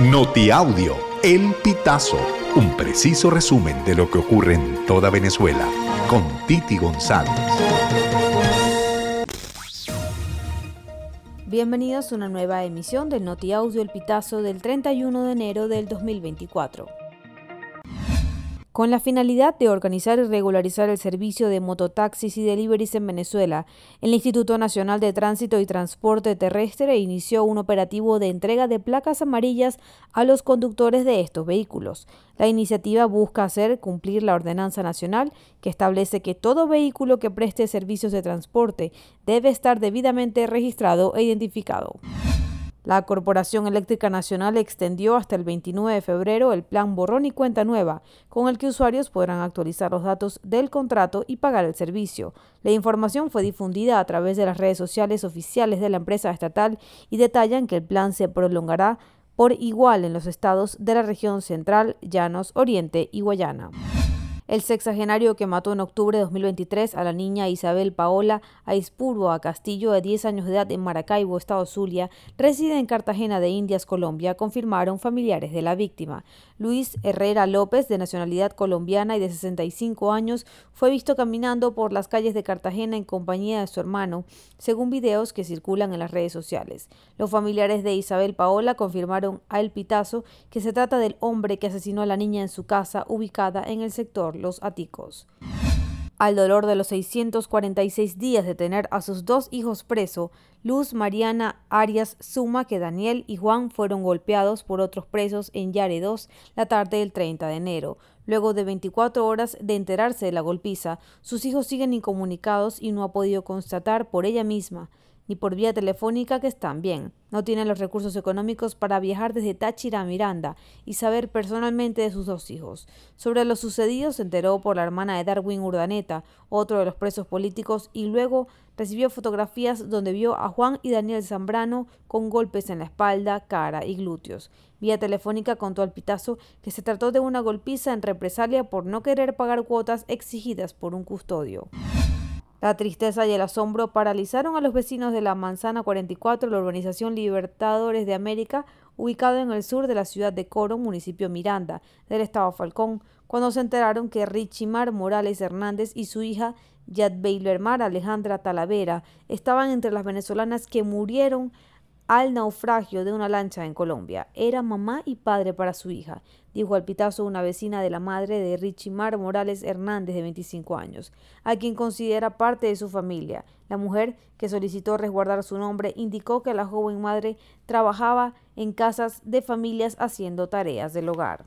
Notiaudio, El Pitazo, un preciso resumen de lo que ocurre en toda Venezuela, con Titi González. Bienvenidos a una nueva emisión del Notiaudio El Pitazo del 31 de enero del 2024. Con la finalidad de organizar y regularizar el servicio de mototaxis y deliveries en Venezuela, el Instituto Nacional de Tránsito y Transporte Terrestre inició un operativo de entrega de placas amarillas a los conductores de estos vehículos. La iniciativa busca hacer cumplir la ordenanza nacional que establece que todo vehículo que preste servicios de transporte debe estar debidamente registrado e identificado. La Corporación Eléctrica Nacional extendió hasta el 29 de febrero el plan Borrón y Cuenta Nueva, con el que usuarios podrán actualizar los datos del contrato y pagar el servicio. La información fue difundida a través de las redes sociales oficiales de la empresa estatal y detallan que el plan se prolongará por igual en los estados de la región central, Llanos, Oriente y Guayana. El sexagenario que mató en octubre de 2023 a la niña Isabel Paola a Castillo, de 10 años de edad, en Maracaibo, Estado Zulia, reside en Cartagena de Indias, Colombia, confirmaron familiares de la víctima. Luis Herrera López, de nacionalidad colombiana y de 65 años, fue visto caminando por las calles de Cartagena en compañía de su hermano, según videos que circulan en las redes sociales. Los familiares de Isabel Paola confirmaron a El Pitazo que se trata del hombre que asesinó a la niña en su casa ubicada en el sector los Aticos. Al dolor de los 646 días de tener a sus dos hijos preso, Luz Mariana Arias suma que Daniel y Juan fueron golpeados por otros presos en Yare 2 la tarde del 30 de enero. Luego de 24 horas de enterarse de la golpiza, sus hijos siguen incomunicados y no ha podido constatar por ella misma ni por vía telefónica que están bien. No tienen los recursos económicos para viajar desde Táchira a Miranda y saber personalmente de sus dos hijos. Sobre lo sucedido se enteró por la hermana de Darwin Urdaneta, otro de los presos políticos, y luego recibió fotografías donde vio a Juan y Daniel Zambrano con golpes en la espalda, cara y glúteos. Vía telefónica contó al pitazo que se trató de una golpiza en represalia por no querer pagar cuotas exigidas por un custodio. La tristeza y el asombro paralizaron a los vecinos de la Manzana 44, la organización Libertadores de América, ubicada en el sur de la ciudad de Coro, municipio Miranda, del estado Falcón, cuando se enteraron que Richimar Morales Hernández y su hija Yadbeilermar Alejandra Talavera estaban entre las venezolanas que murieron al naufragio de una lancha en Colombia. Era mamá y padre para su hija, dijo al pitazo una vecina de la madre de Richimar Morales Hernández, de 25 años, a quien considera parte de su familia. La mujer, que solicitó resguardar su nombre, indicó que la joven madre trabajaba en casas de familias haciendo tareas del hogar.